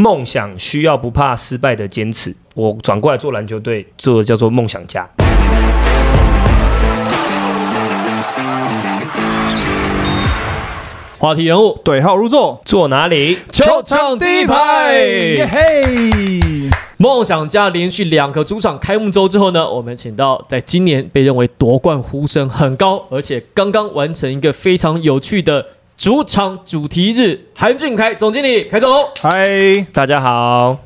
梦想需要不怕失败的坚持。我转过来做篮球队，做的叫做梦想家。话题人物对号入座，坐哪里？球场第一排，耶嘿！梦想家连续两个主场开幕周之后呢，我们请到在今年被认为夺冠呼声很高，而且刚刚完成一个非常有趣的主场主题日，韩俊凯总经理，凯总，嗨，大家好，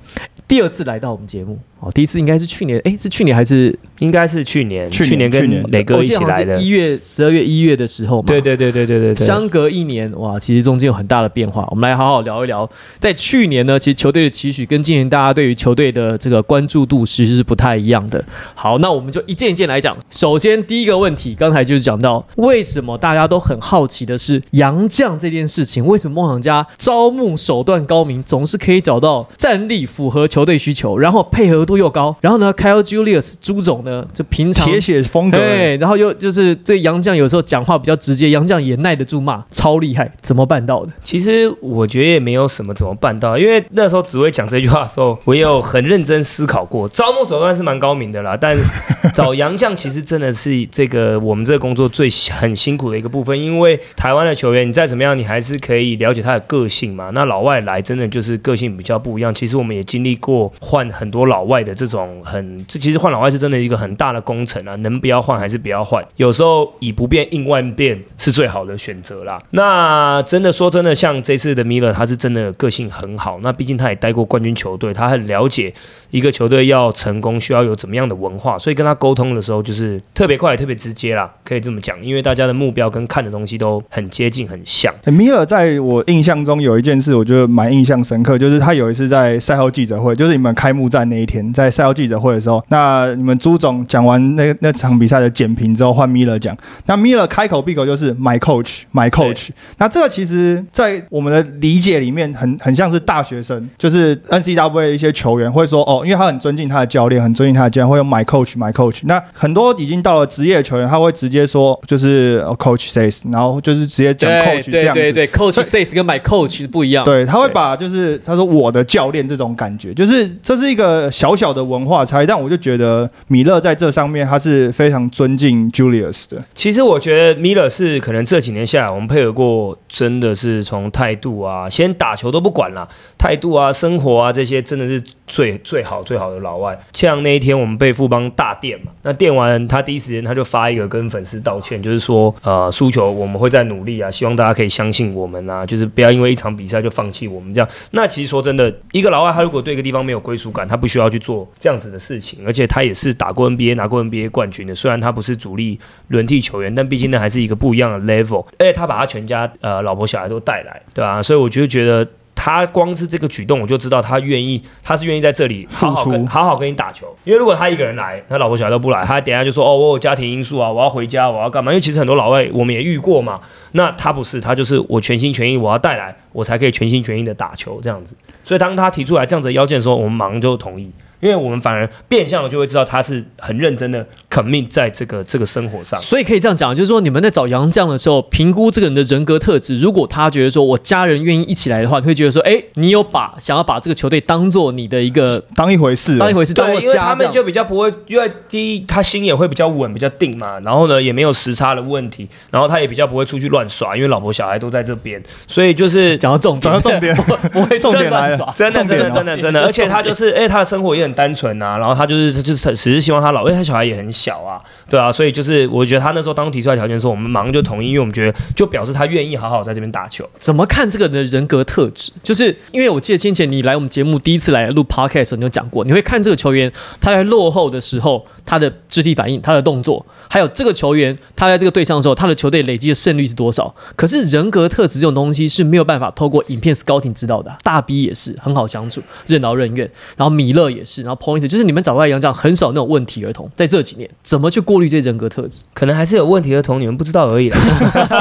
第二次来到我们节目。哦，第一次应该是去年，哎，是去年还是应该是去年？去年跟磊哥一起来的，一月、十二月、一月的时候嘛。对对对对对对，相隔一年，哇，其实中间有很大的变化。我们来好好聊一聊，在去年呢，其实球队的期许跟今年大家对于球队的这个关注度其实是不太一样的。好，那我们就一件一件来讲。首先第一个问题，刚才就是讲到为什么大家都很好奇的是杨将这件事情，为什么梦想家招募手段高明，总是可以找到战力符合球队需求，然后配合度又高，然后呢？Kyle Julius 朱总呢，就平常铁血风格，对，然后又就是对杨绛有时候讲话比较直接，杨绛也耐得住骂，超厉害，怎么办到的？其实我觉得也没有什么怎么办到，因为那时候紫薇讲这句话的时候，我有很认真思考过，招募手段是蛮高明的啦，但 找杨绛其实真的是这个我们这个工作最很辛苦的一个部分，因为台湾的球员你再怎么样，你还是可以了解他的个性嘛。那老外来真的就是个性比较不一样，其实我们也经历过换很多老外的这种很。这其实换老外是真的一个很大的工程啊，能不要换还是不要换。有时候以不变应万变是最好的选择啦。那真的说真的，像这次的米勒，他是真的个性很好。那毕竟他也待过冠军球队，他很了解一个球队要成功需要有怎么样的文化，所以跟他沟通的时候就是特别快、特别直接啦，可以这么讲。因为大家的目标跟看的东西都很接近、很像。米勒在我印象中有一件事，我觉得蛮印象深刻，就是他有一次在赛后记者会，就是你们开幕战那一天，在赛后记者会。的时候，那你们朱总讲完那那场比赛的简评之后，换米勒讲。那米勒开口闭口就是 My coach，My coach。那这个其实，在我们的理解里面，很很像是大学生，就是 NCW 一些球员会说哦，因为他很尊敬他的教练，很尊敬他的教练，会用 My coach，My coach。那很多已经到了职业的球员，他会直接说就是 Coach says，然后就是直接讲 Coach 这样子。对对对，Coach says 跟 My coach 不一样。对，他会把就是他说我的教练这种感觉，就是这是一个小小的文化差。但我就觉得米勒在这上面他是非常尊敬 Julius 的。其实我觉得米勒是可能这几年下来，我们配合过，真的是从态度啊，先打球都不管了，态度啊、生活啊这些，真的是最最好最好的老外。像那一天我们被富邦大电嘛，那电完他第一时间他就发一个跟粉丝道歉，就是说呃输球我们会再努力啊，希望大家可以相信我们啊，就是不要因为一场比赛就放弃我们这样。那其实说真的，一个老外他如果对一个地方没有归属感，他不需要去做这样子的事。情，而且他也是打过 NBA 拿过 NBA 冠军的。虽然他不是主力轮替球员，但毕竟那还是一个不一样的 level。而且他把他全家呃老婆小孩都带来，对吧？所以我就觉得他光是这个举动，我就知道他愿意，他是愿意在这里付出，好好跟你打球。因为如果他一个人来，他老婆小孩都不来，他等下就说哦，我有家庭因素啊，我要回家，我要干嘛？因为其实很多老外我们也遇过嘛。那他不是，他就是我全心全意，我要带来，我才可以全心全意的打球这样子。所以当他提出来这样子的要件的时候，我们马上就同意。因为我们反而变相的就会知道他是很认真的肯命在这个这个生活上，所以可以这样讲，就是说你们在找杨绛的时候，评估这个人的人格特质，如果他觉得说我家人愿意一起来的话，你会觉得说，哎，你有把想要把这个球队当做你的一个当一回事，当一回事，对，因为他们就比较不会，因为第一他心也会比较稳，比较定嘛，然后呢也没有时差的问题，然后他也比较不会出去乱耍，因为老婆小孩都在这边，所以就是讲到重点讲到重点，不会重点来耍，真的真的真的真的，而且他就是，哎，他的生活也很单纯啊，然后。他就是他就是只是希望他老，因为他小孩也很小啊，对啊，所以就是我觉得他那时候当提出来条件的时候，我们马上就同意，因为我们觉得就表示他愿意好好在这边打球。怎么看这个人的人格特质？就是因为我记得先前你来我们节目第一次来录 podcast，时候你有讲过，你会看这个球员他在落后的时候他的肢体反应、他的动作，还有这个球员他在这个对象的时候他的球队累积的胜率是多少。可是人格特质这种东西是没有办法透过影片 scouting 知道的。大 B 也是很好相处，任劳任怨，然后米勒也是。然后 point，就是你们找出来洋样很少那种问题儿童，在这几年怎么去过滤这些人格特质？可能还是有问题儿童，你们不知道而已啦。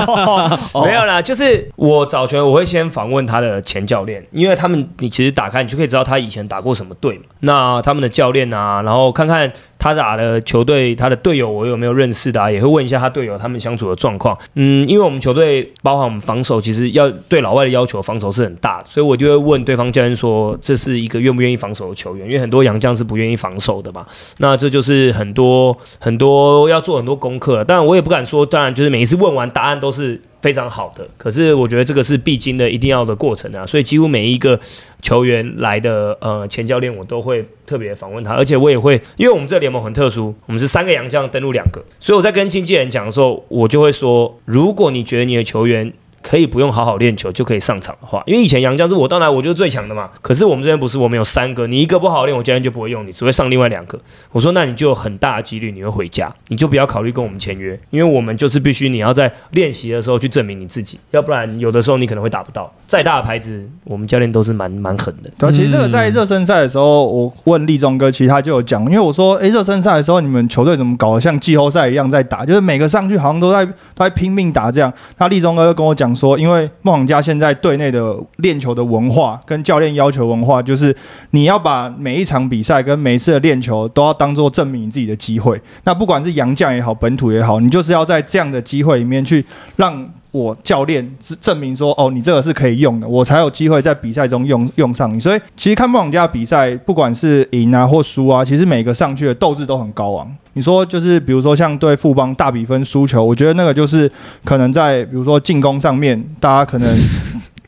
哦 没有啦，就是我找球员，我会先访问他的前教练，因为他们你其实打开你就可以知道他以前打过什么队嘛。那他们的教练啊，然后看看他打的球队，他的队友我有没有认识的、啊，也会问一下他队友他们相处的状况。嗯，因为我们球队包含我们防守，其实要对老外的要求防守是很大，所以我就会问对方教练说，这是一个愿不愿意防守的球员，因为很多洋将是不愿意防守的嘛。那这就是很多很多要做很多功课，当然我也不敢说，当然就是每一次问完答案都是非常好的，可是我觉得这个是必经的、一定要的过程啊，所以几乎每一个球员来的呃前教练我都会特别访问他，而且我也会，因为我们这联盟很特殊，我们是三个洋将登陆两个，所以我在跟经纪人讲的时候，我就会说，如果你觉得你的球员可以不用好好练球就可以上场的话，因为以前杨将是我到哪我就是最强的嘛。可是我们这边不是，我们有三个，你一个不好好练，我教练就不会用你，只会上另外两个。我说那你就有很大的几率你会回家，你就不要考虑跟我们签约，因为我们就是必须你要在练习的时候去证明你自己，要不然有的时候你可能会打不到。再大的牌子，我们教练都是蛮蛮狠的。对啊，其实这个在热身赛的时候，我问立中哥，其实他就有讲，因为我说，诶，热身赛的时候你们球队怎么搞得像季后赛一样在打，就是每个上去好像都在都在拼命打这样。那立中哥就跟我讲说，因为梦想家现在队内的练球的文化跟教练要求文化，就是你要把每一场比赛跟每一次的练球都要当做证明你自己的机会。那不管是洋将也好，本土也好，你就是要在这样的机会里面去让。我教练是证明说，哦，你这个是可以用的，我才有机会在比赛中用用上你。所以其实看梦想家比赛，不管是赢啊或输啊，其实每个上去的斗志都很高昂。你说就是比如说像对富邦大比分输球，我觉得那个就是可能在比如说进攻上面，大家可能。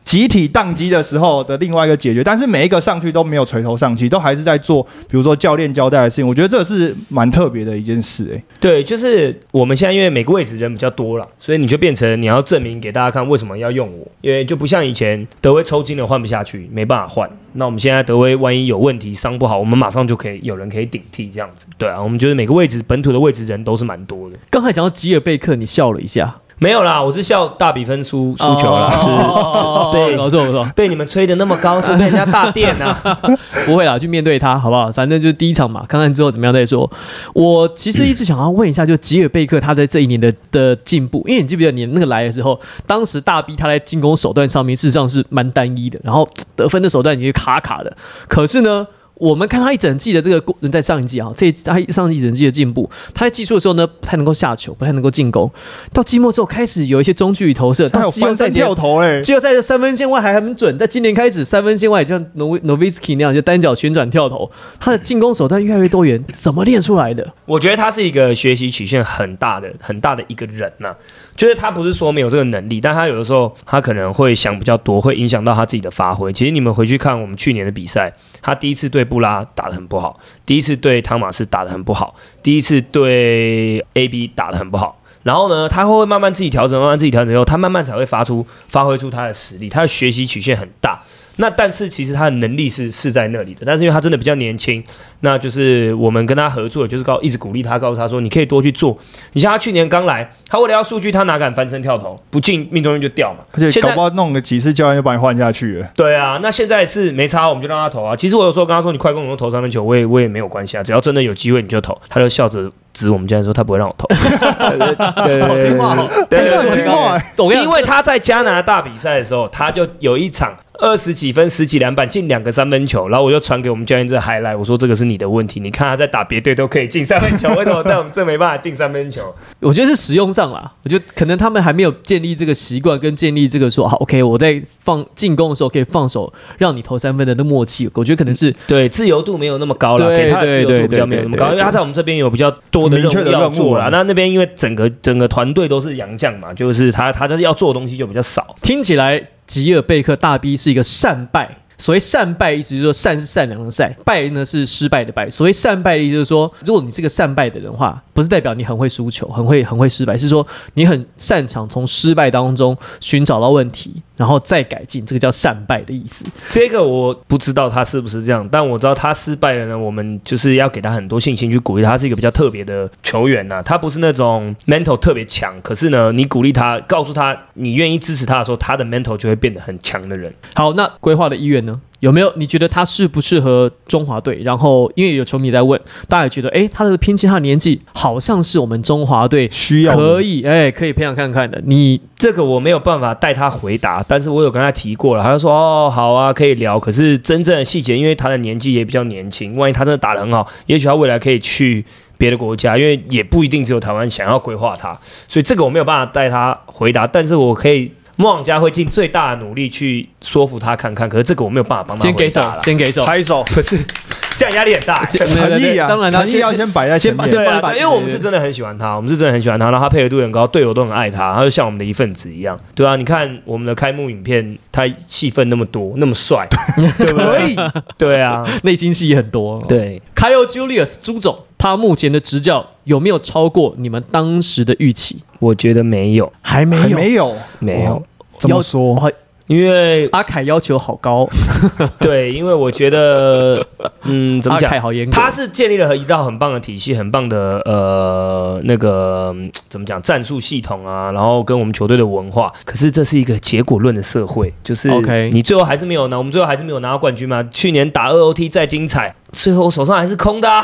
集体宕机的时候的另外一个解决，但是每一个上去都没有垂头丧气，都还是在做，比如说教练交代的事情。我觉得这是蛮特别的一件事、欸，对，就是我们现在因为每个位置人比较多了，所以你就变成你要证明给大家看为什么要用我，因为就不像以前德威抽筋了换不下去，没办法换。那我们现在德威万一有问题伤不好，我们马上就可以有人可以顶替这样子。对啊，我们觉得每个位置本土的位置人都是蛮多的。刚才讲到吉尔贝克，你笑了一下，没有啦，我是笑大比分输输球啦，是对搞错搞错，被你们吹的那么高，就被人家大电啊。不会啦，去面对他好不好？反正就是第一场嘛，看看之后怎么样再说。我其实一直想要问一下，就吉尔贝克他在这一年的的进步，因为你记不记得你那个来的时候，当时大 B 他在进攻手段上面事实上是蛮单一的，然后得分的手段也是卡卡的。可是呢，我们看他一整季的这个人，在上一季啊，这一他上一整季的进步，他在技术的时候呢不太能够下球，不太能够进攻，到季末之后开始有一些中距离投射，他有到季后翻身赛前跳投嘞、季后赛的三分线外还很准，在今年开始三分线外，就像 Nov Novitsky 那样，就单脚旋转跳投，他的进攻手段越来越多元，怎么练出来的？我觉得他是一个学习曲线很大的、很大的一个人呐、就是他不是说没有这个能力，但他有的时候他可能会想比较多，会影响到他自己的发挥。其实你们回去看我们去年的比赛，他第一次对布拉打得很不好，第一次对汤马斯打得很不好，第一次对 AB 打得很不好。然后呢，他会慢慢自己调整，慢慢自己调整以后，他慢慢才会发出发挥出他的实力。他的学习曲线很大，那但是其实他的能力是是在那里的但是因为他真的比较年轻那就是我们跟他合作就是告一直鼓励他告诉他说你可以多去做你像他去年刚来他为了要数据他哪敢翻身跳投？不进命中率就掉嘛。而且搞不好弄了几次教练就把你换下去了。对啊那现在是没差我们就让他投啊。其实我有时候跟他说你快攻我们投三分球我也我也没有关系啊只要真的有机会你就投他就笑着指我们教练说他不会让我投。好听话对对对好听话因为他在加拿大比赛的时候他就有一场二十几分、十几篮板，进两个三分球，然后我就传给我们教练这个 highlight，我说这个是你的问题，你看他在打别队都可以进三分球，为什么在我们这没办法进三分球？我觉得是使用上啦，我觉得可能他们还没有建立这个习惯，跟建立这个说好 OK，我在放进攻的时候可以放手让你投三分的那默契，我觉得可能是对，自由度没有那么高了，对给他的自由度比较没有那么高，因为他在我们这边有比较多的任务要做啦。啊那那边因为整个整个团队都是洋将嘛，就是他他就是要做的东西就比较少。听起来吉尔贝克大 B 是一个善败。所谓善败，意思就是说善是善良的善，败呢是失败的败。所谓善败的意思就是说，如果你是个善败的人话，不是代表你很会输球，很会很会失败，是说你很擅长从失败当中寻找到问题，然后再改进，这个叫善败的意思。这个我不知道他是不是这样，但我知道他失败了呢。我们就是要给他很多信心，去鼓励他。是一个比较特别的球员呐、他不是那种 mental 特别强，可是呢，你鼓励他，告诉他你愿意支持他的时候，他的 mental 就会变得很强的人。好，那规划的意愿呢？有没有？你觉得他适不适合中华队？然后因为有球迷在问，大家也觉得，哎，他的偏见，他的年纪好像是我们中华队需要可以，哎，可以培养看看的。你这个我没有办法带他回答，但是我有跟他提过了，他就说哦好啊，可以聊。可是真正的细节，因为他的年纪也比较年轻，万一他真的打得很好，也许他未来可以去别的国家，因为也不一定只有台湾想要规划他，所以这个我没有办法带他回答，但是我可以。莫网家会尽最大的努力去说服他看看，可是这个我没有办法帮他先给手回答，了，先给手，拍手，可是这样压力很大。先诚意啊，当然啦诚意要先摆在前面先。对因为我们是真的很喜欢他，我们是真的很喜欢他，然后他配合度很高，队友都很爱他，他就像我们的一份子一样。对啊，你看我们的开幕影片，他戏份那么多，那么帅，对不对？对啊，内心戏也很多。对，Kyle Julius 朱总，他目前的执教有没有超过你们当时的预期？我觉得没有，还没有，没有，没有，怎么说？哦因为阿凯要求好高，对，因为我觉得，嗯，怎么讲阿凯？好严格。他是建立了一套很棒的体系，很棒的呃那个嗯怎么讲战术系统啊，然后跟我们球队的文化。可是这是一个结果论的社会，就是 OK 你最后还是没有拿，我们最后还是没有拿到冠军嘛。去年打二 OT 再精彩，最后我手上还是空的、啊，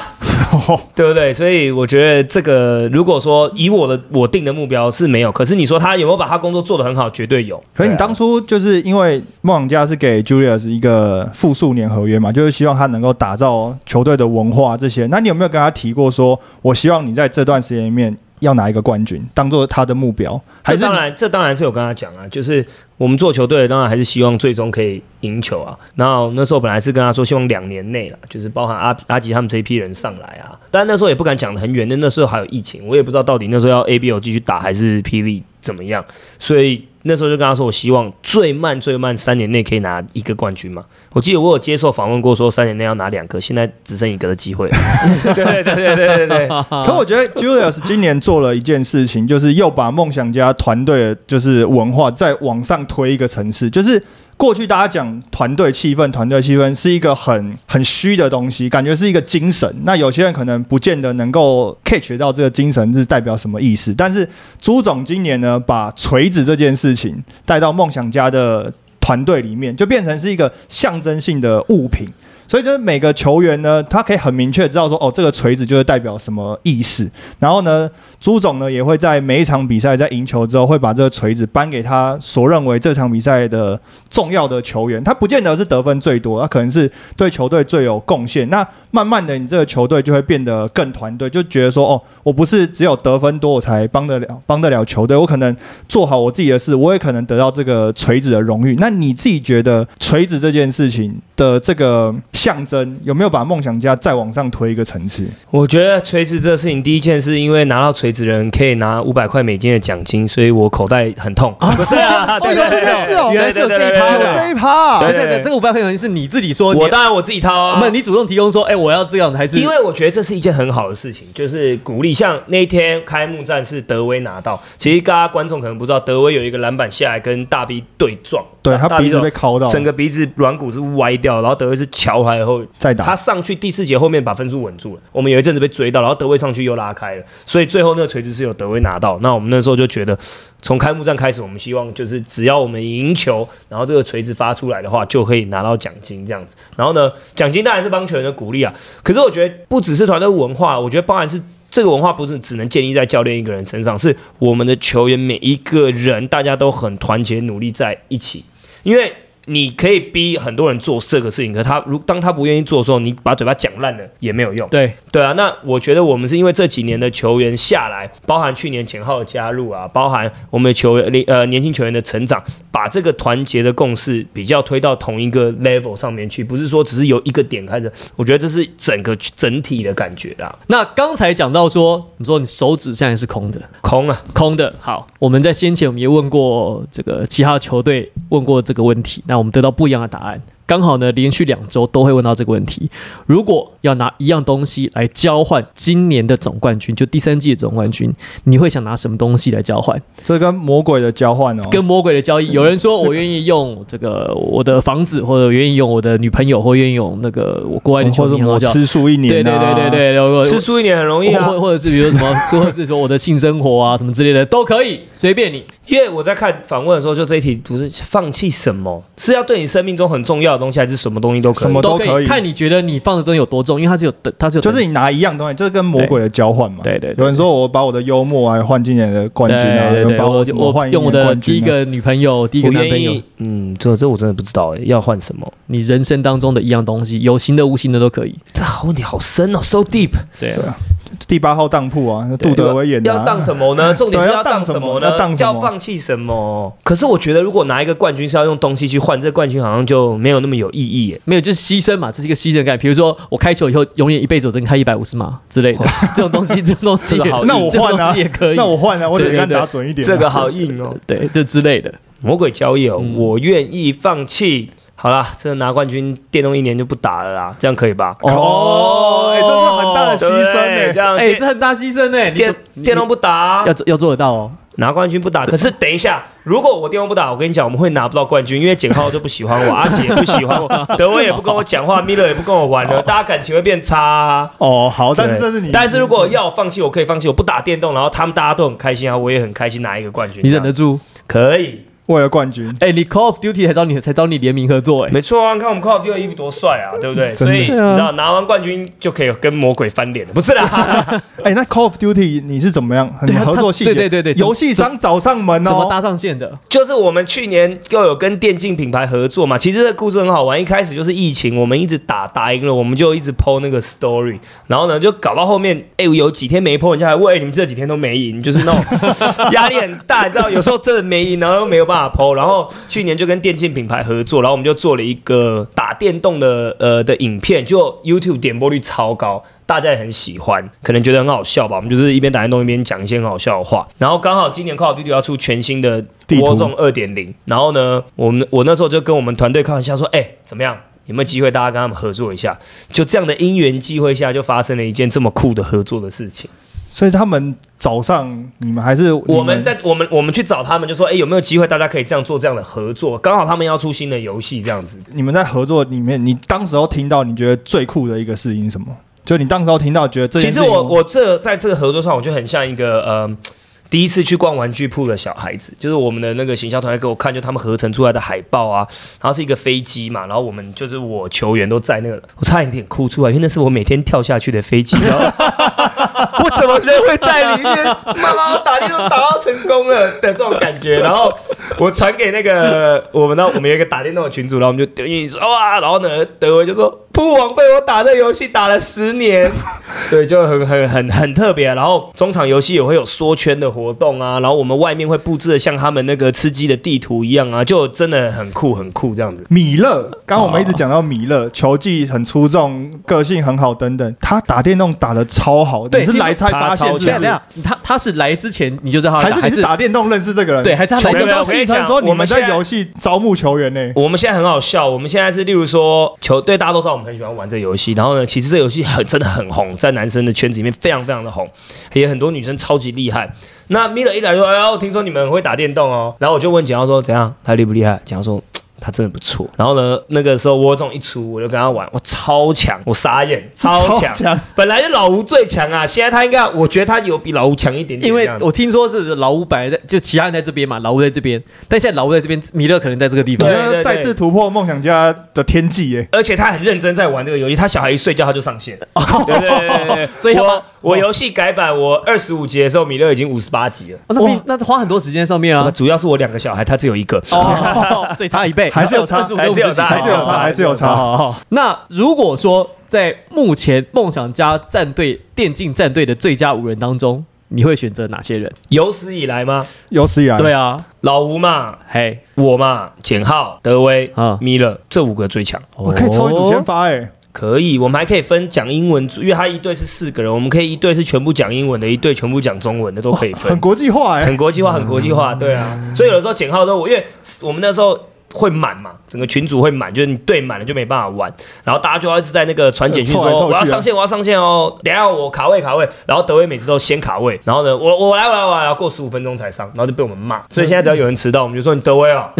对不对？所以我觉得这个如果说以我的我定的目标是没有，可是你说他有没有把他工作做得很好，绝对有。可是你当初就是因为梦想家是给 Julius 一个复数年合约嘛，就是希望他能够打造球队的文化这些。那你有没有跟他提过说，我希望你在这段时间里面要拿一个冠军，当做他的目标？还是当然，这当然是有跟他讲啊，就是我们做球队，当然还是希望最终可以赢球啊。然后那时候本来是跟他说，希望两年内了，就是包含阿阿吉他们这一批人上来啊。但那时候也不敢讲的很远，那那时候还有疫情，我也不知道到底那时候要 A B O 继续打还是霹雳怎么样，所以那时候就跟他说，我希望最慢最慢三年内可以拿一个冠军嘛。我记得我有接受访问过，说三年内要拿两个，现在只剩一个的机会 了。对对对对对对对。可我觉得 Julius 今年做了一件事情，就是又把梦想家团队的就是文化再往上推一个层次。就是过去大家讲团队气氛，团队气氛是一个很很虚的东西，感觉是一个精神。那有些人可能不见得能够 catch 到这个精神是代表什么意思。但是朱总今年呢，把锤子这件事情带到梦想家的团队里面，就变成是一个象征性的物品。所以就是每个球员呢，他可以很明确知道说，哦，这个锤子就是代表什么意思。然后呢，朱总呢也会在每一场比赛在赢球之后，会把这个锤子颁给他所认为这场比赛的重要的球员。他不见得是得分最多，他可能是对球队最有贡献。那慢慢的，你这个球队就会变得更团队，就觉得说，哦，我不是只有得分多我才帮得了 帮得了球队，我可能做好我自己的事，我也可能得到这个锤子的荣誉。那你自己觉得锤子这件事情的这个象征，有没有把梦想家再往上推一个层次？我觉得锤子这个事情，第一件是因为拿到锤子的人可以拿五百块美金的奖金，所以我口袋很痛啊不是啊，对是有这件事哦原来是有这一趴有。这一趴、对对对，这个五百块钱是你自己说，我当然我自己掏啊，不是你主动提供说，哎，我要这样，还是因为我觉得这是一件很好的事情，就是鼓励。像那天开幕战是德威拿到，其实大家观众可能不知道，德威有一个篮板下来跟大 B 对撞，对他鼻子被敲到，整个鼻子软骨是歪掉，然后德威是敲回来以后，再打他上去第四节后面把分数稳住了。我们有一阵子被追到，然后德威上去又拉开了，所以最后那个锤子是有德威拿到。那我们那时候就觉得，从开幕战开始，我们希望就是只要我们赢球，然后这个锤子发出来的话，就可以拿到奖金这样子。然后呢，奖金当然是帮球员的鼓励啊，可是我觉得不只是团队文化，我觉得包含是。这个文化不是只能建立在教练一个人身上，是我们的球员每一个人，大家都很团结努力在一起。因为你可以逼很多人做这个事情，可他如当他不愿意做的时候，你把嘴巴讲烂了也没有用。对对啊，那我觉得我们是因为这几年的球员下来，包含去年简浩的加入啊，包含我们的球员呃年轻球员的成长，把这个团结的共识比较推到同一个 level 上面去，不是说只是由一个点开始。我觉得这是整个整体的感觉啦，那刚才讲到说，你说你手指现在是空的，空啊，空的。好，我们在先前我们也问过这个其他球队问过这个问题，那我们得到不一样的答案。刚好呢，连续两周都会问到这个问题。如果要拿一样东西来交换今年的总冠军，就第三季的总冠军，你会想拿什么东西来交换？这跟魔鬼的交换哦，跟魔鬼的交易，有人说我愿意用这个我的房子，或者愿意用我的女朋友，或愿意用那个我国外的球或者我迷很好笑。吃素一年、对啊，对对对对，我吃素一年很容易啊或。或者是比如什么，或者是说我的性生活啊什么之类的都可以，随便你。因为我在看访问的时候，就这一题不是放弃什么，是要对你生命中很重要的。东西，还是什么东西都可以？什么都可以看你觉得你放的东西有多重，因为它是有等，它是有就是你拿一样东西，就是跟魔鬼的交换嘛。对对对有人说我把我的幽默啊换今年的冠军啊，对把我我用我的第一。个女朋友、第一个我男朋友，，嗯，这这我真的不知道哎，要换什么？你人生当中的一样东西，有形的、无形的都可以。这好问题好深哦，so deep。对对啊第八号当铺啊，杜德伟演的啊。要当什么呢？重点是要当当什么呢？要当什么要放弃什么？可是我觉得，如果拿一个冠军是要用东西去换，这冠军好像就没有那么有意义耶。没有，就是牺牲嘛，这是一个牺牲感。比如说，我开球以后，永远一辈子我只能开一百五十码之类的，这种东西，这种东西这个 好，那我这东换啊西也可以。那我换啊，我得敢对对对打准一点啊。这个好硬哦，对，这之类的。魔鬼交易哦，嗯我愿意放弃。好啦，这拿冠军电动一年就不打了啦，这样可以吧？哦，哎，这是很大的牺牲呢。哎，样电这很大牺牲呢。你电电动不打要，做要做得到哦。拿冠军不打。可是等一下，如果我电动不打，我跟你讲，我们会拿不到冠军，因为简浩就不喜欢我，阿杰也不喜欢我，德威也不跟我讲话，米勒也不跟我玩了，大家感情会变差啊。哦，好，但是对这是你。但是如果要我放弃，我可以放弃，我不打电动，然后他们大家都很开心啊，我也很开心拿一个冠军。你忍得住？可以，为了冠军，哎，你 Call of Duty 才找你才找你联名合作，哎，没错啊！你看我们 Call of Duty 的衣服多帅啊，对不对？所以你知道拿完冠军就可以跟魔鬼翻脸了，不是啦？哎，那 Call of Duty 你是怎么样？很合作细节，对对对对游戏商找上门哦。怎么搭上线的？就是我们去年又有跟电竞品牌合作嘛，其实这个故事很好玩。一开始就是疫情，我们一直打打赢了，我们就一直 PO 那个 story，然后呢就搞到后面，哎、有几天没 PO，人家还问，哎、你们这几天都没赢，就是那种 压力很大，你知道，有时候真的没赢，然后又没有办法然后去年就跟电竞品牌合作，然后我们就做了一个打电动的呃的影片，就 YouTube 点播率超高。大家也很喜欢，可能觉得很好笑吧。我们就是一边打电动一边讲一些很好笑的话。然后刚好今年 Call of Duty 要出全新的地图 Warzone 二点零，然后呢，我们我那时候就跟我们团队开玩笑说，哎、怎么样？有没有机会大家跟他们合作一下？就这样的因缘机会下，就发生了一件这么酷的合作的事情。所以他们早上你们，还是你我们在我们我们去找他们，就说，哎、有没有机会大家可以这样做这样的合作？刚好他们要出新的游戏，这样子。你们在合作里面，你当时候听到你觉得最酷的一个事情是什么？就你当时候听到觉得这其实我我这在这个合作上，我就很像一个呃。第一次去逛玩具铺的小孩子，就是我们的那个行销团队给我看，就他们合成出来的海报啊，然后是一个飞机嘛，然后我们就是我球员都在那个，我差一点哭出来，因为那是我每天跳下去的飞机，然后 我怎么人会在里面？妈妈，我打电动打到成功了的这种感觉，然后我传给那个我们呢，我们有一个打电动的群主，然后我们就丢进去说哇，然后呢，德威就说铺网费我打这游戏打了十年，对，就很很很很特别、啊。然后中场游戏也会有缩圈的活动啊，然后我们外面会布置的像他们那个吃鸡的地图一样啊，就真的很酷很酷这样子。米勒，刚刚我们一直讲到米勒，球技很出众，个性很好等等，他打电动打的超好，对你是来才发现是不是？等下等下，他他是来之前你就知道他还是打你是打电动认识这个人？对还是他球来队都戏称说你们我们在在游戏招募球员呢？我们现在很好笑，我们现在是例如说球队，大家都知道我们很喜欢玩这游戏，然后呢，其实这游戏很真的很红，在男生的圈子里面非常非常的红，也很多女生超级厉害。那米勒一来说，哎哟，听说你们会打电动哦，然后我就问简浩说怎样，他厉不厉害？简浩说。他真的不错，然后呢，那个时候我总一出，我就跟他玩，我超强，我傻眼，超强，强。本来是老吴最强啊，现在他应该，我觉得他有比老吴强一点点，因为我听说是老吴本来在，就其他人在这边嘛，老吴在这边，但现在老吴在这边，米勒可能在这个地方。再次突破梦想家的天际耶！而且他很认真在玩这个游戏，他小孩一睡觉他就上线，对对对对对，所以他我我游戏改版，我二十五级的时候，米勒已经五十八级了。哦那比那花很多时间上面啊。主要是我两个小孩，他只有一个。哦，所以差一倍，还是有差25 还是有差还是有差，还是有差。那如果说在目前梦想家战队电竞战队的最佳五人当中，你会选择哪些人？有史以来吗？有史以来，对啊，老吴嘛，嘿，我嘛，简浩、德威、啊米勒这五个最强。我可以抽一组先发哎。可以，我们还可以分讲英文组，因为他一队是四个人，我们可以一队是全部讲英文的，一队全部讲中文的，都可以分 很。国际化哎很。国际化，很国际化，对啊。所以有的时候简浩都我，因为我们那时候会满嘛，整个群组会满，就是你队满了就没办法玩。然后大家就要一直在那个传简讯，我要上线我要上线哦，等下我卡位卡位。然后德威每次都先卡位，然后呢，我我来我来我来，然后过十五分钟才上，然后就被我们骂。所以现在只要有人迟到，我们就说你德威啊。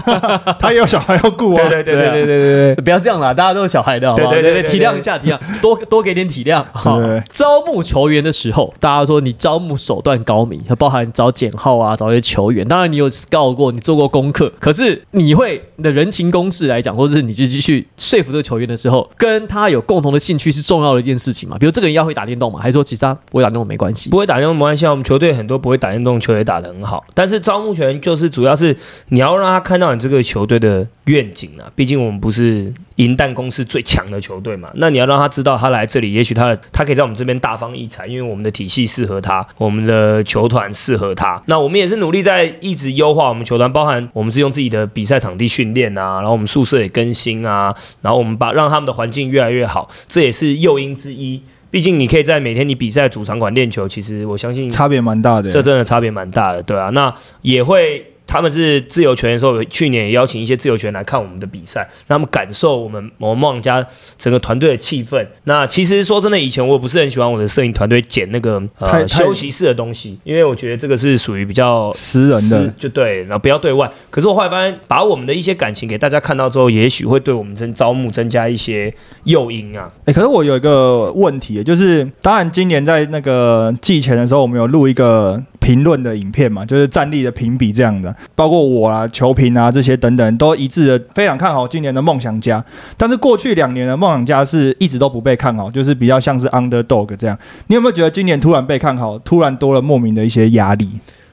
他也有小孩要顾啊。对对对对对对对，不要这样啦，大家都是小孩的好。对对对对，体谅一下体谅，多多给点体谅。好。招募球员的时候，大家说你招募手段高明，包含找减号啊，找一些球员。当然你有告过，你做过功课，可是你。会你的人情攻势来讲，或者是你就继续说服这个球员的时候，跟他有共同的兴趣是重要的一件事情嘛？比如这个人要会打电动嘛，还是说其实他不会打电动没关系？不会打电动没关系啊，我们球队很多不会打电动球也打得很好，但是招募权就是主要是你要让他看到你这个球队的愿景啊，毕竟我们不是银弹公司最强的球队嘛，那你要让他知道他来这里，也许他的他可以在我们这边大放异彩，因为我们的体系适合他，我们的球团适合他，那我们也是努力在一直优化我们球团，包含我们是用自己的比赛场地训练啊，然后我们宿舍也更新啊，然后我们把让他们的环境越来越好，这也是诱因之一。毕竟你可以在每天你比赛主场馆练球，其实我相信差别蛮大的。这真的差别蛮大的，对啊，那也会。他们是自由球员的时候，去年也邀请一些自由球员来看我们的比赛，让他们感受我们我们梦家整个团队的气氛。那其实说真的，以前我不是很喜欢我的摄影团队剪那个呃休息室的东西，因为我觉得这个是属于比较私人的，就对，然后不要对外。可是我后来发现，把我们的一些感情给大家看到之后，也许会对我们增招募增加一些诱因啊。哎，可是我有一个问题，就是当然今年在那个季前的时候，我们有录一个。评论的影片嘛，就是战力的评比这样的，包括我啊、球评啊这些等等，都一致的非常看好今年的梦想家。但是过去两年的梦想家是一直都不被看好，就是比较像是 underdog 这样。你有没有觉得今年突然被看好，突然多了莫名的一些压力？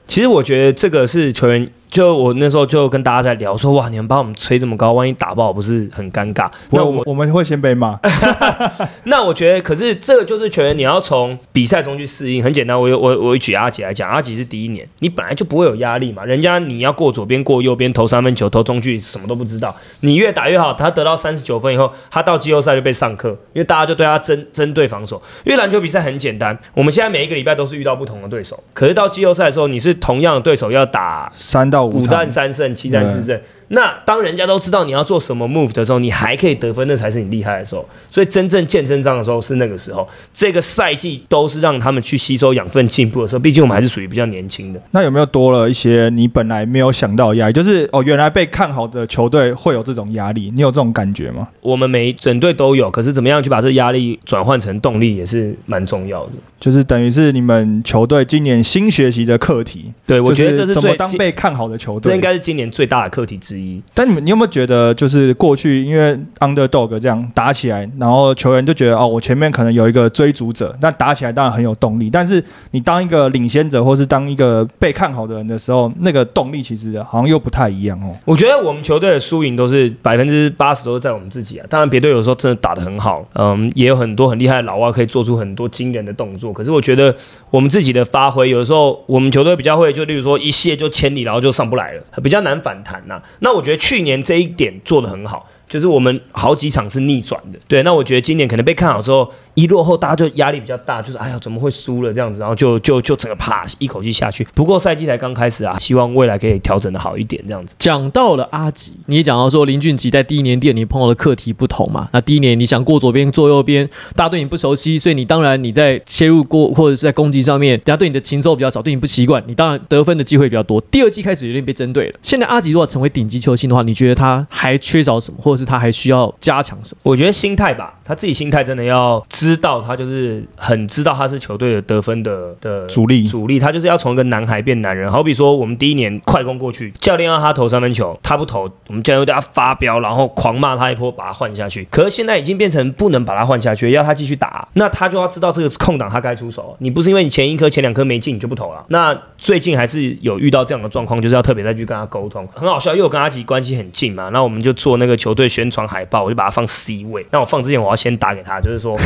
其实我觉得这个是球员。就我那时候就跟大家在聊，说哇，你们把我们吹这么高，万一打爆不是很尴尬？那我我们会先被骂。那我觉得，可是这个就是球员你要从比赛中去适应。很简单，我我我举阿吉来讲，阿吉是第一年，你本来就不会有压力嘛。人家你要过左边过右边投三分球投中距什么都不知道，你越打越好。他得到三十九分以后，他到季后赛就被上课，因为大家就对他针针对防守。因为篮球比赛很简单，我们现在每一个礼拜都是遇到不同的对手，可是到季后赛的时候，你是同样的对手要打三到。五战三胜，七战四胜。那当人家都知道你要做什么 move 的时候，你还可以得分，那才是你厉害的时候。所以真正见真章的时候是那个时候。这个赛季都是让他们去吸收养分、进步的时候。毕竟我们还是属于比较年轻的。那有没有多了一些你本来没有想到的压力？就是哦，原来被看好的球队会有这种压力，你有这种感觉吗？我们每整队都有，可是怎么样去把这压力转换成动力，也是蛮重要的。就是等于是你们球队今年新学习的课题。对，我觉得这是怎么当被看好的球队，这应该是今年最大的课题之一。但你们，你有没有觉得，就是过去因为 underdog 这样打起来，然后球员就觉得哦，我前面可能有一个追逐者，那打起来当然很有动力。但是你当一个领先者，或是当一个被看好的人的时候，那个动力其实好像又不太一样哦。我觉得我们球队的输赢都是百分之八十都在我们自己啊。当然别队有时候真的打得很好，嗯，也有很多很厉害的老外可以做出很多惊人的动作。可是我觉得。我们自己的发挥，有的时候我们球队比较会，就例如说一泻就千里，然后就上不来了，比较难反弹呐。那我觉得去年这一点做的很好。就是我们好几场是逆转的，对。那我觉得今年可能被看好之后，一落后大家就压力比较大，就是哎呀怎么会输了这样子，然后就就就整个啪一口气下去。不过赛季才刚开始啊，希望未来可以调整的好一点这样子。讲到了阿吉，你也讲到说林俊杰在第一年店你碰到的课题不同嘛？那第一年你想过左边做右边，大家对你不熟悉，所以你当然你在切入过或者是在攻击上面，大家对你的情奏比较少，对你不习惯，你当然得分的机会比较多。第二季开始有点被针对了。现在阿吉如果成为顶级球星的话，你觉得他还缺少什么，或者是他还需要？加强什么？我觉得心态吧，他自己心态真的要知道，他就是很知道他是球队的得分的的主力，主力。他就是要从一个男孩变男人。好比说，我们第一年快攻过去，教练要他投三分球，他不投，我们教练对他发飙，然后狂骂他一波，把他换下去。可是现在已经变成不能把他换下去，要他继续打，那他就要知道这个空档他该出手。你不是因为你前一颗、前两颗没进，你就不投了。那最近还是有遇到这样的状况，就是要特别再去跟他沟通。很好笑，因为我跟阿吉关系很近嘛，那我们就做那个球队宣传海报。我就把它放 C 位，那我放之前我要先打给他，就是说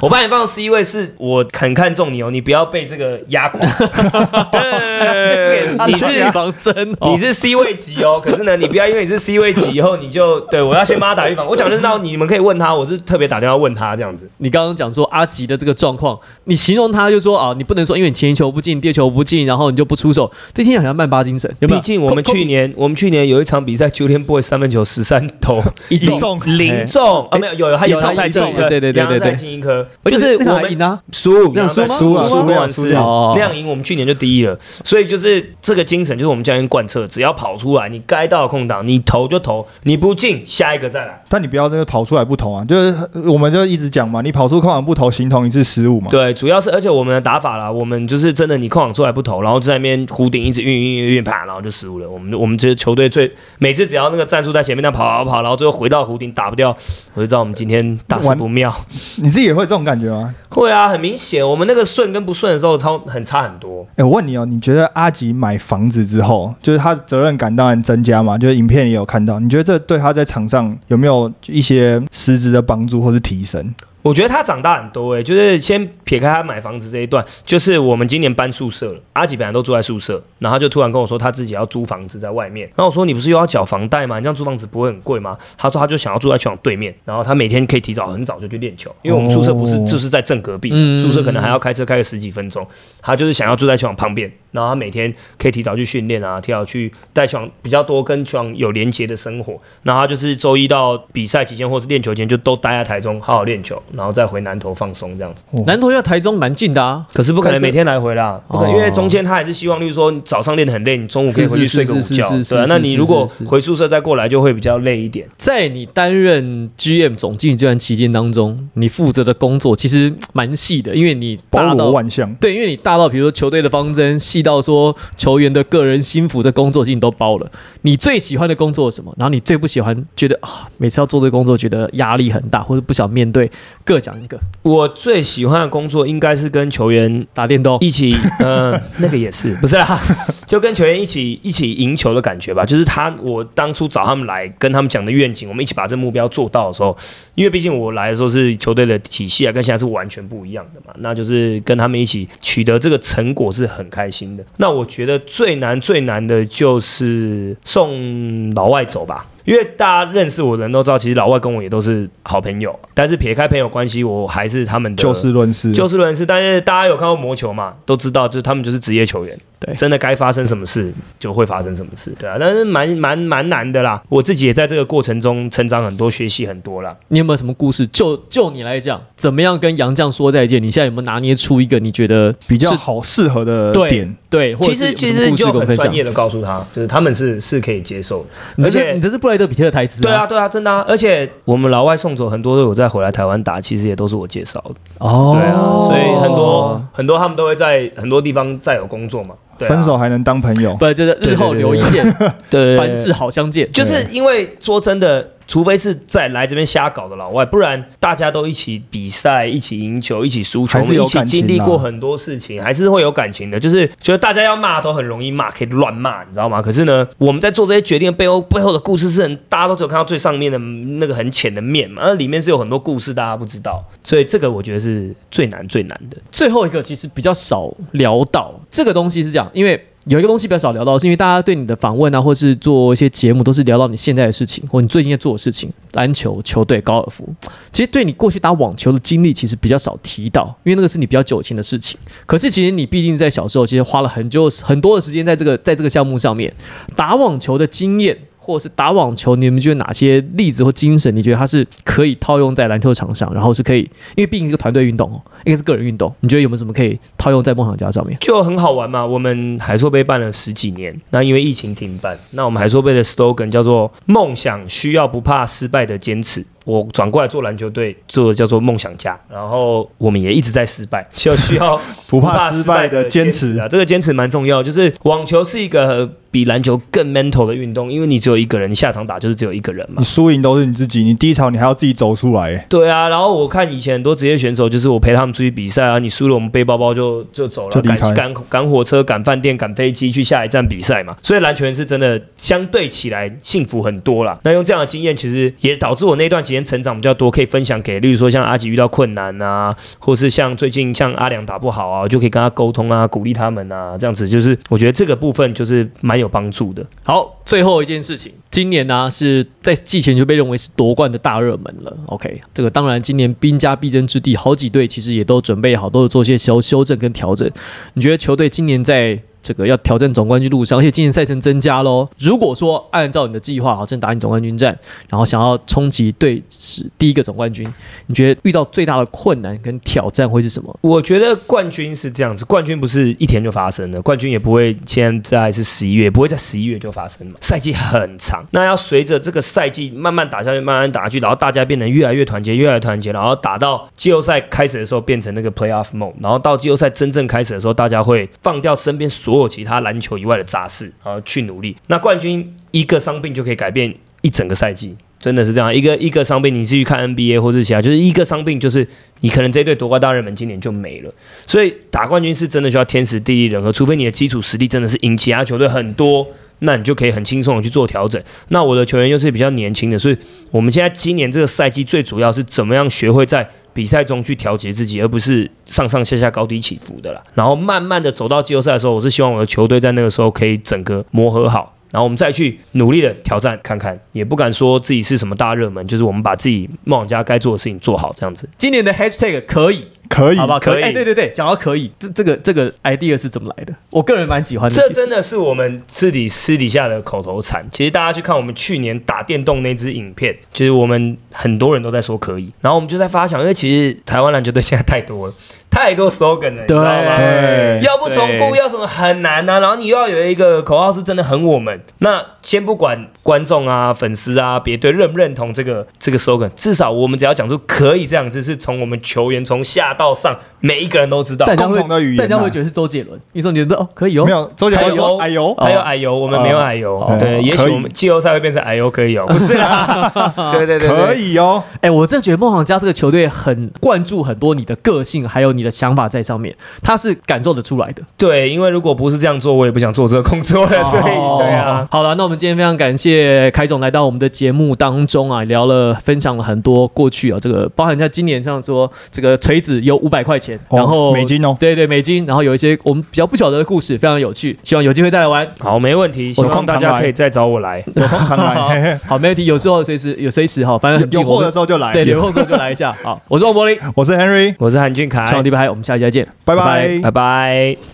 我把你放 C 位，是我很看重你哦，你不要被这个压垮。对，你是防针，你是 C 位级哦，可是呢，你不要因为你是 C 位级以后你就对我要先帮他打预防。我讲的是到你们可以问他，我是特别打电话问他这样子。你刚刚讲说阿吉的这个状况，你形容他就说啊，你不能说因为你前一球不进，第二球不进，然后你就不出手，这听起来好像曼巴精神。毕竟我们去年我们去年有一场比赛，九天 boy 三分球十三投一中零。中啊，没有有有他有超赛重对对对对对对洋在金一科，就是我们赢啊，输那样输吗输啊，输吗输完是输掉哦那样赢，我们去年就第一了。所以就是这个精神，就是我们教练贯彻，只要跑出来，你该到的空档，你投就投，你不进，下一个再来。但你不要这个跑出来不投啊，就是我们就一直讲嘛，你跑出空档不投，形同一次失误嘛。对，主要是而且我们的打法啦，我们就是真的，你空档出来不投，然后就在那边弧顶一直运运运运啪，然后就失误了。我们我们这球队最每次只要那个战术在前面那跑跑跑，然后最后回到弧顶打不掉，我就知道我们今天大事不妙。你自己也会这种感觉吗？会啊，很明显，我们那个顺跟不顺的时候超很差很多。哎、我问你哦，你觉得阿吉买房子之后，就是他的责任感当然增加嘛？就是影片也有看到，你觉得这对他在场上有没有一些实质的帮助或是提升？我觉得他长大很多诶、就是先撇开他买房子这一段，就是我们今年搬宿舍了，阿吉本来都住在宿舍，然后他就突然跟我说他自己要租房子在外面，然后我说你不是又要缴房贷吗？你这样租房子不会很贵吗？他说他就想要住在球场对面，然后他每天可以提早很早就去练球，因为我们宿舍不是哦就是在正隔壁，嗯宿舍可能还要开车开个十几分钟，他就是想要住在球场旁边，然后他每天可以提早去训练啊，提早去带球场比较多跟球场有连接的生活，然后他就是周一到比赛期间或是练球前就都待在台中好好练球，然后再回南投放松这样子。南投要台中蛮近的啊，可是不可能每天来回啦，不可能，哦因为中间他还是希望，例如说你早上练得很累，你中午可以回去睡个午觉，是是是是是对啊。那你如果回宿舍再过来，就会比较累一点。在你担任 GM 总经理这段期间当中，你负责的工作其实蛮细的，因为你包罗大到万象。对，因为你大到比如说球队的方针，细到说球员的个人心服的工作，其实你都包了。你最喜欢的工作是什么？然后你最不喜欢，觉得啊，每次要做这个工作，觉得压力很大，或者不想面对，各讲一个。我最喜欢的工作应该是跟球员打电动，一起，呃，那个也是，不是啦，就跟球员一起一起赢球的感觉吧。就是他，我当初找他们来跟他们讲的愿景，我们一起把这目标做到的时候，因为毕竟我来的时候是球队的体系啊，跟现在是完全不一样的嘛。那就是跟他们一起取得这个成果是很开心的。那我觉得最难最难的就是送老外走吧。因为大家认识我的人都知道，其实老外跟我也都是好朋友，但是撇开朋友关系，我还是他们的就事论事，就事论事，但是大家有看过魔球嘛，都知道，就是他们就是职业球员，对真的该发生什么事就会发生什么事，对啊，但是蛮蛮蛮难的啦，我自己也在这个过程中成长很多，学习很多啦。你有没有什么故事？就就你来讲，怎么样跟杨绛说再见？你现在有没有拿捏出一个你觉得比较好适合的对点。对？其实其实就很专业的告诉他，就是他们是是可以接受的，而且你这是布莱德比特的台词对啊对啊，真的啊，而且我们老外送走很多都有再回来台湾打，其实也都是我介绍的，哦，对啊，所以很多很多他们都会在很多地方再有工作嘛，对啊。分手还能当朋友，不，就是日后留一线，对。凡事好相见。就是因为说真的，除非是在来这边瞎搞的老外，不然大家都一起比赛、一起赢球、一起输球，还是有感情经历过很多事情，还是会有感情的。就是觉得大家要骂都很容易骂，可以乱骂，你知道吗？可是呢，我们在做这些决定的背后，背后的故事是很大家都只有看到最上面的那个很浅的面嘛，那里面是有很多故事大家不知道，所以这个我觉得是最难最难的。最后一个其实比较少聊到这个东西是这样，因为有一个东西比较少聊到，是因为大家对你的访问啊，或是做一些节目，都是聊到你现在的事情，或你最近在做的事情，篮球、球队、高尔夫。其实对你过去打网球的经历，其实比较少提到，因为那个是你比较久前的事情。可是其实你毕竟在小时候，其实花了很久很多的时间在这个在这个项目上面，打网球的经验。或者是打网球，你们觉得哪些例子或精神，你觉得它是可以套用在篮球场上，然后是可以，因为毕竟一个团队运动哦，一个是个人运动，你觉得有没有什么可以套用在梦想家上面？就很好玩嘛。我们海硕杯办了十几年，那因为疫情停办，那我们海硕杯的 slogan 叫做“梦想需要不怕失败的坚持”。我转过来做篮球队，做的叫做梦想家，然后我们也一直在失败，就需要不怕失败的坚持 啊。这个坚持蛮重要，就是网球是一个比篮球更 mental 的运动，因为你只有一个人，你下场打就是只有一个人嘛你。输赢都是你自己，你第一场你还要自己走出来。对啊，然后我看以前很多职业选手，就是我陪他们出去比赛啊，你输了，我们背包包就就走了，就赶赶赶火车、赶饭店、赶飞机去下一站比赛嘛。所以篮球员是真的相对起来幸福很多啦。那用这样的经验，其实也导致我那段期间成长比较多，可以分享给，例如说像阿吉遇到困难啊，或是像最近像阿良打不好啊，我就可以跟他沟通啊，鼓励他们啊，这样子就是我觉得这个部分就是蛮有帮助的。好，最后一件事情，今年呢、是在季前就被认为是夺冠的大热门了。OK，这个当然今年兵家必争之地，好几队其实也都准备好，都有做些修修正跟调整。你觉得球队今年在这个要挑战总冠军路上，而且今年赛程增加喽。如果说按照你的计划，好，正打你总冠军战，然后想要冲击队史第一个总冠军，你觉得遇到最大的困难跟挑战会是什么？我觉得冠军是这样子，冠军不是一天就发生的，冠军也不会现在是十一月，不会在十一月就发生嘛。赛季很长，那要随着这个赛季慢慢打下去，慢慢打下去，然后大家变得越来越团结，越来越团结，然后打到季后赛开始的时候变成那个 playoff mode，然后到季后赛真正开始的时候，大家会放掉身边所有其他篮球以外的杂事，然后去努力。那冠军一个伤病就可以改变一整个赛季。真的是这样，一个一个伤病，你继续看 NBA 或者其他，就是一个伤病，就是你可能这队夺冠大热门今年就没了。所以打冠军是真的需要天时地利人和，除非你的基础实力真的是赢其他球队很多，那你就可以很轻松的去做调整。那我的球员又是比较年轻的，所以我们现在今年这个赛季最主要是怎么样学会在比赛中去调节自己，而不是上上下下高低起伏的啦。然后慢慢的走到季后赛的时候，我是希望我的球队在那个时候可以整个磨合好。然后我们再去努力的挑战看看，也不敢说自己是什么大热门，就是我们把自己梦想家该做的事情做好，这样子。今年的 Hashtag 可以，可以好不好？可以哎，对对对，讲到可以，这这个这个 idea 是怎么来的？我个人蛮喜欢的。这真的是我们私底私底下的口头禅。其实大家去看我们去年打电动那支影片，其实我们很多人都在说可以，然后我们就在发想，因为其实台湾篮球队现在太多了，太多 slogan 了，你知道吗？对要不重复，要什么很难呐、然后你又要有一个口号是真的很我们。那先不管观众啊、粉丝啊、别队认不认同这个这个 slogan，至少我们只要讲出可以这样子，是从我们球员从下到上每一个人都知道。但人家会共同的语言啊但人家会觉得是周杰伦。你说你觉得哦可以哦，没有周杰伦还有有哎呦，还有矮油，我们没有矮油。哦对，也许我们季后赛会变成矮油，可以哦，不是啦。对对对，对可。以哦，哎，我真的觉得梦想家这个球队很灌注很多你的个性，还有你的想法在上面，他是感受得出来的。对，因为如果不是这样做，我也不想做这个工作了。所以，哦对啊，好了，那我们今天非常感谢凯总来到我们的节目当中啊，聊了分享了很多过去啊，这个包含在今年像说这个锤子有五百块钱，哦然后美金哦对对美金，然后有一些我们比较不晓得的故事，非常有趣，希望有机会再来玩。好，没问题。希有望大空常来家可以再找我来。有空常来，好，没问题，有时候随时有随时哈，反正有货的时候就来。对，有货的时候就来一下。好，我是王柏林，我是 Henry，我是韩俊凯，拍，我们下期再见，拜拜拜拜。